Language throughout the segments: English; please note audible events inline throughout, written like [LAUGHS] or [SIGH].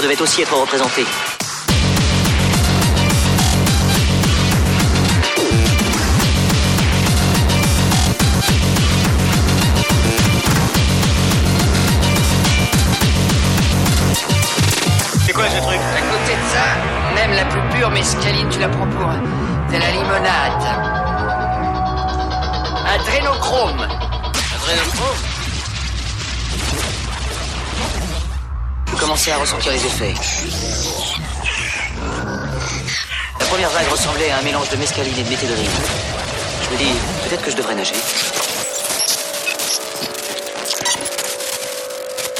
devait aussi être représentée. ressentir les effets. La première vague ressemblait à un mélange de mescaline et de météorite. Je me dis, peut-être que je devrais nager.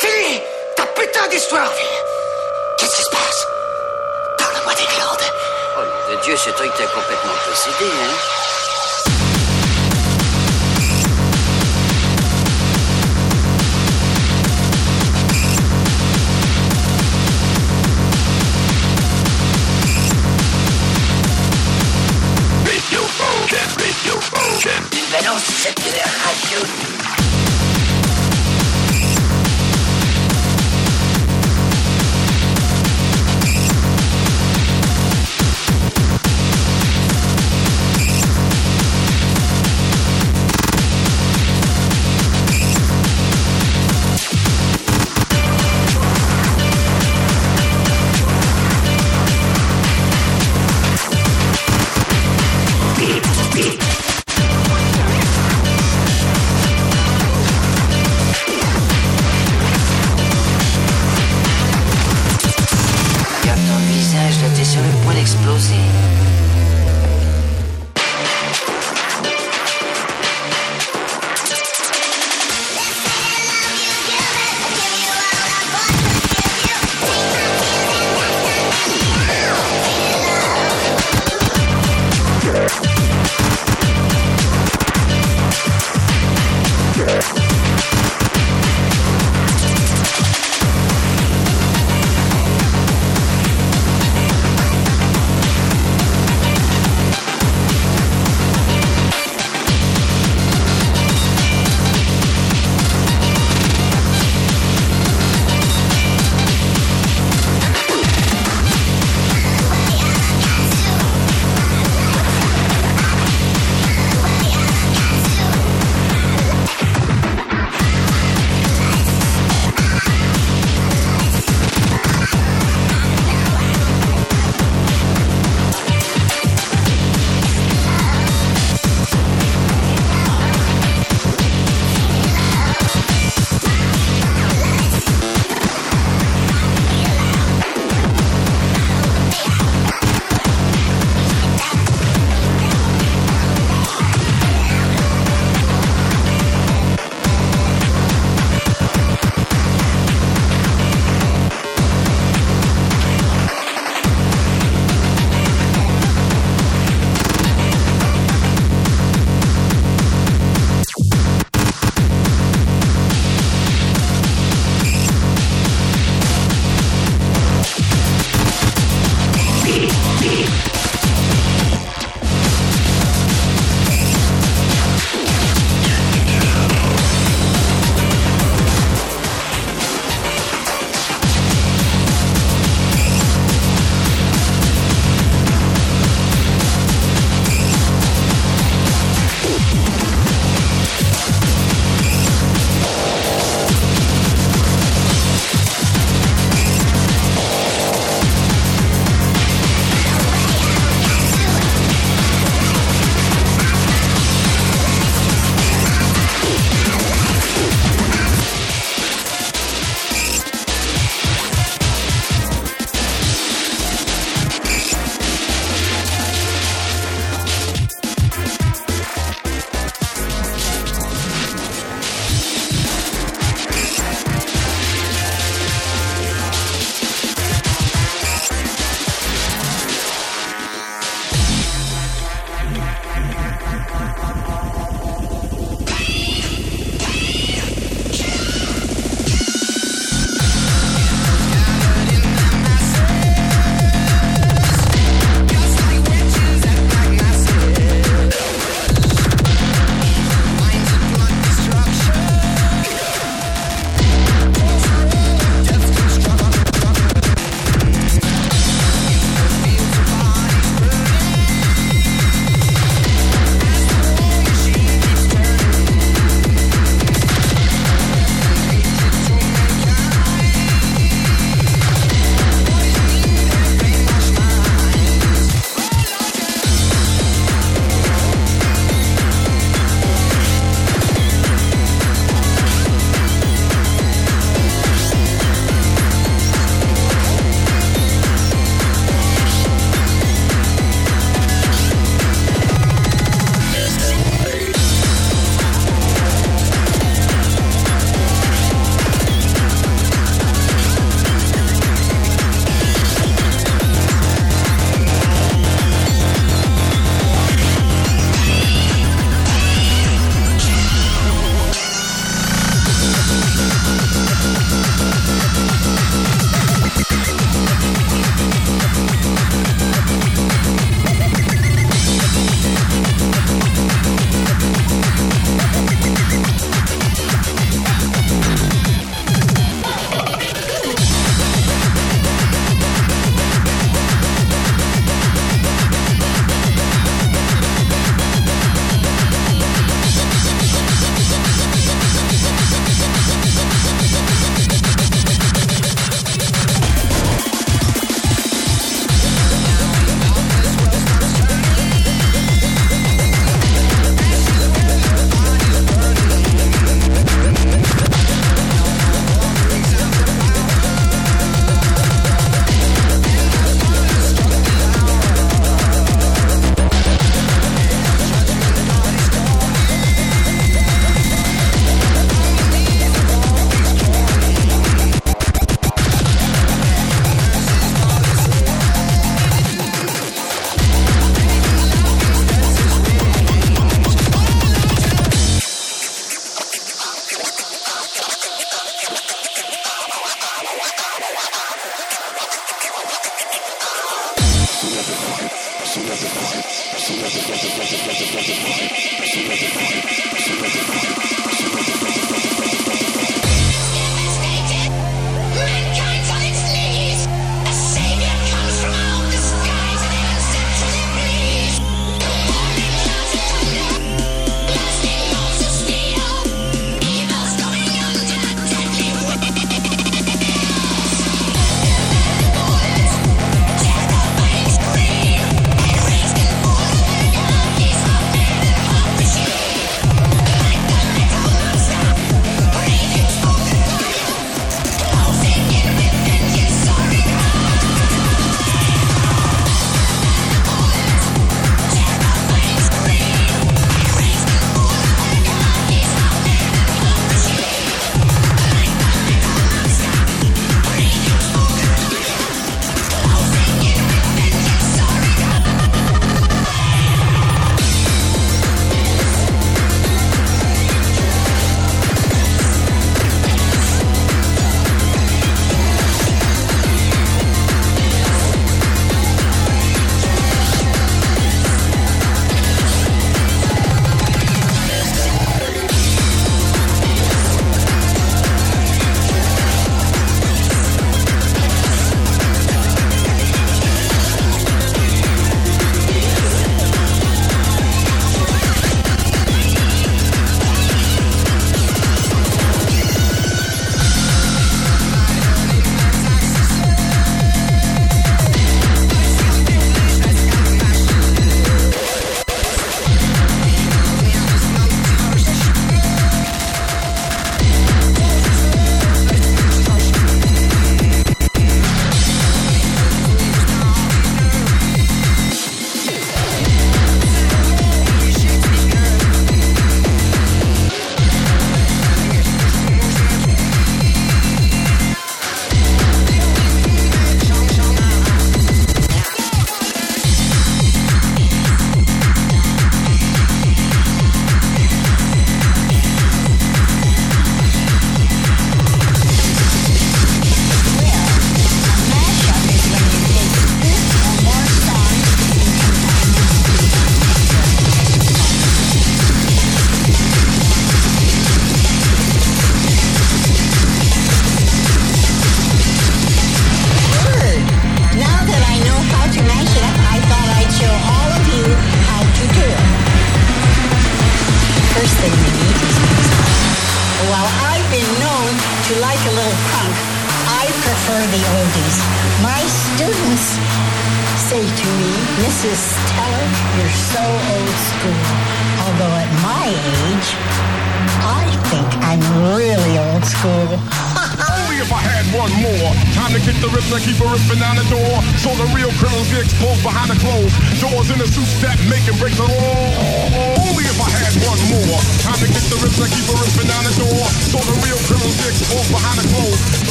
Fini Ta putain d'histoire, Qu'est-ce qui se passe? Parle-moi des glandes. Oh, nom de Dieu, ce truc t'a complètement possédé, hein you.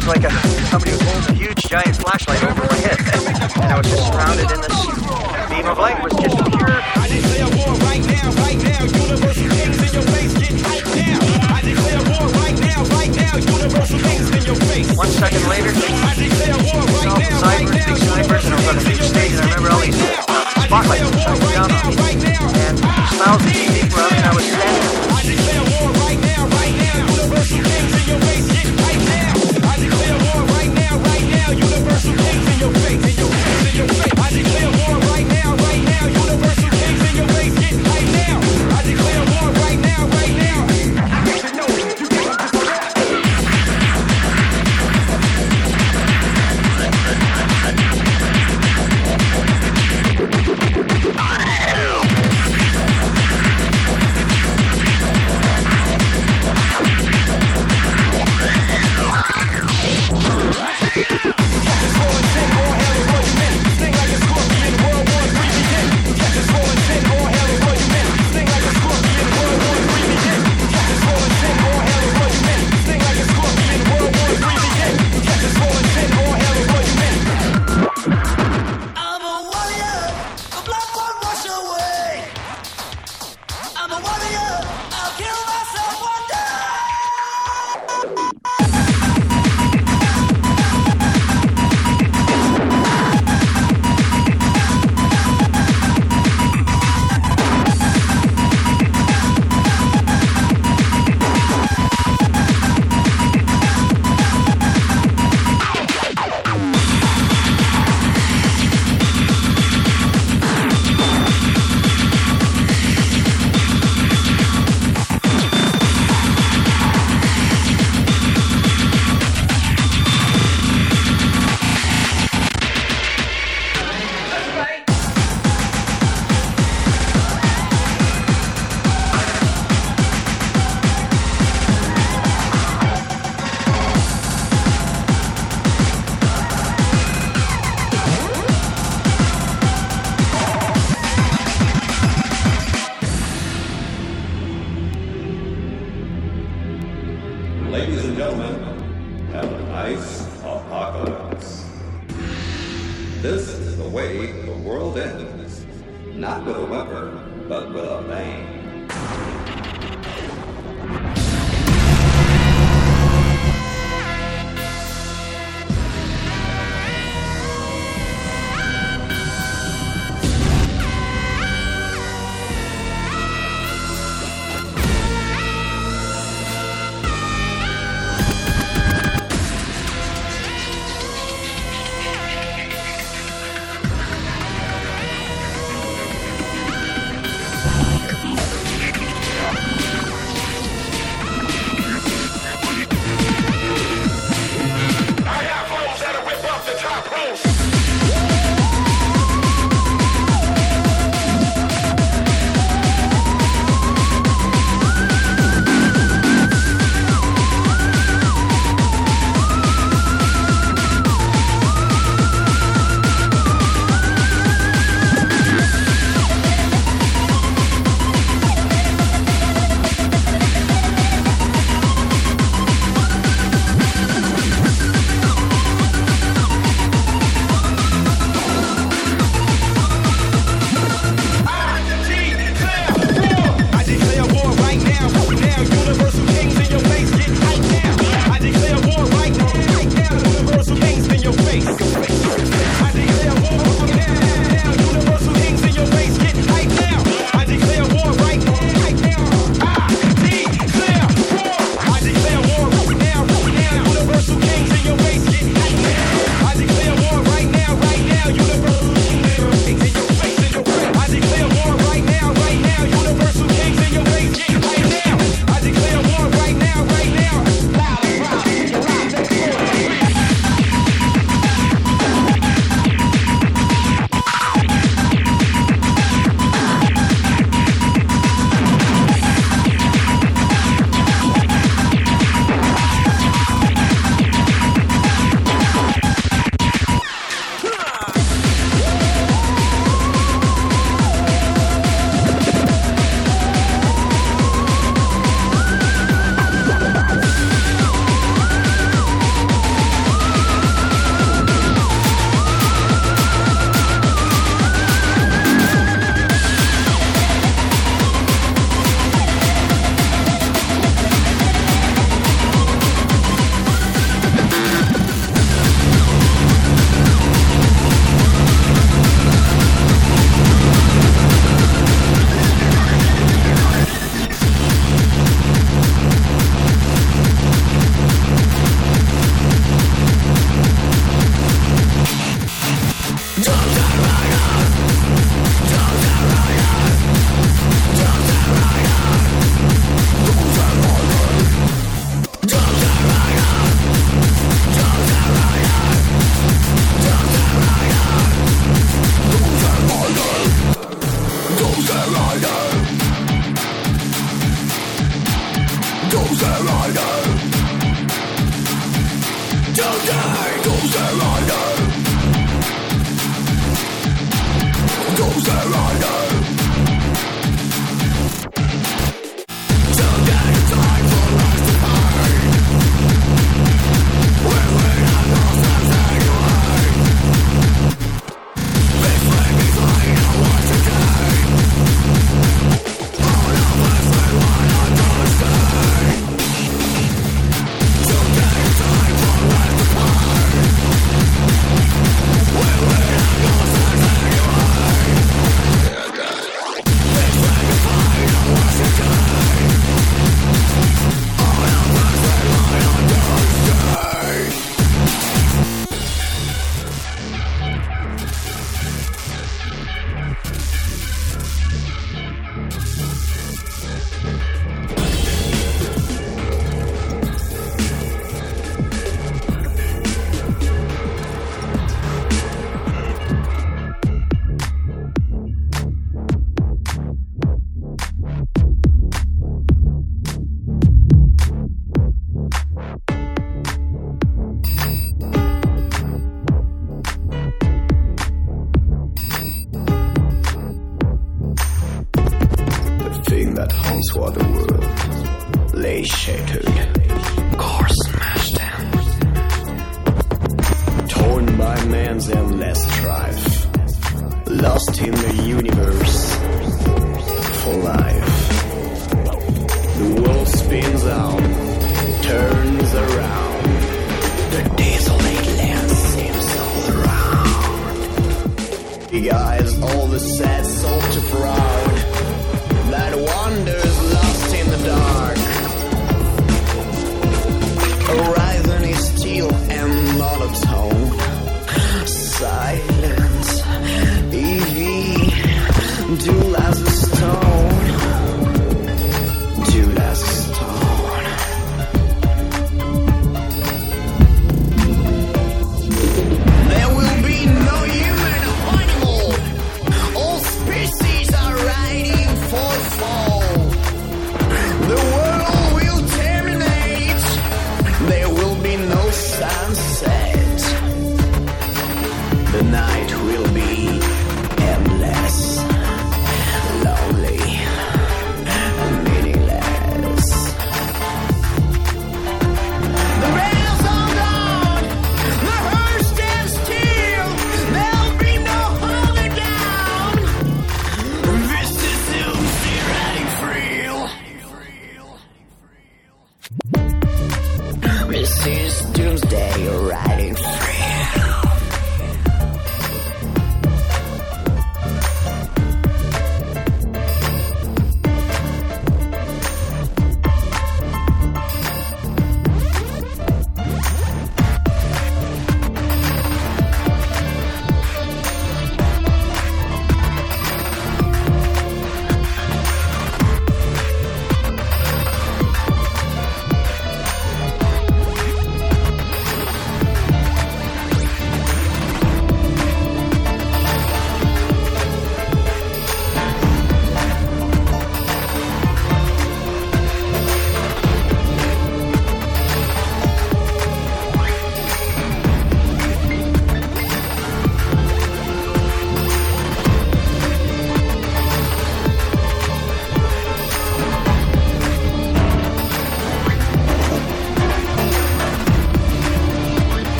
was like a, somebody who holds a huge giant flashlight over my head. [LAUGHS] And I was just surrounded in this beam of light, was just pure. I war right now, right now. Universal in your face. One second later, I declare war right now. Big snipers, and I a big stage, and I remember all these spotlights shining down on me. And thousands of people and I was standing.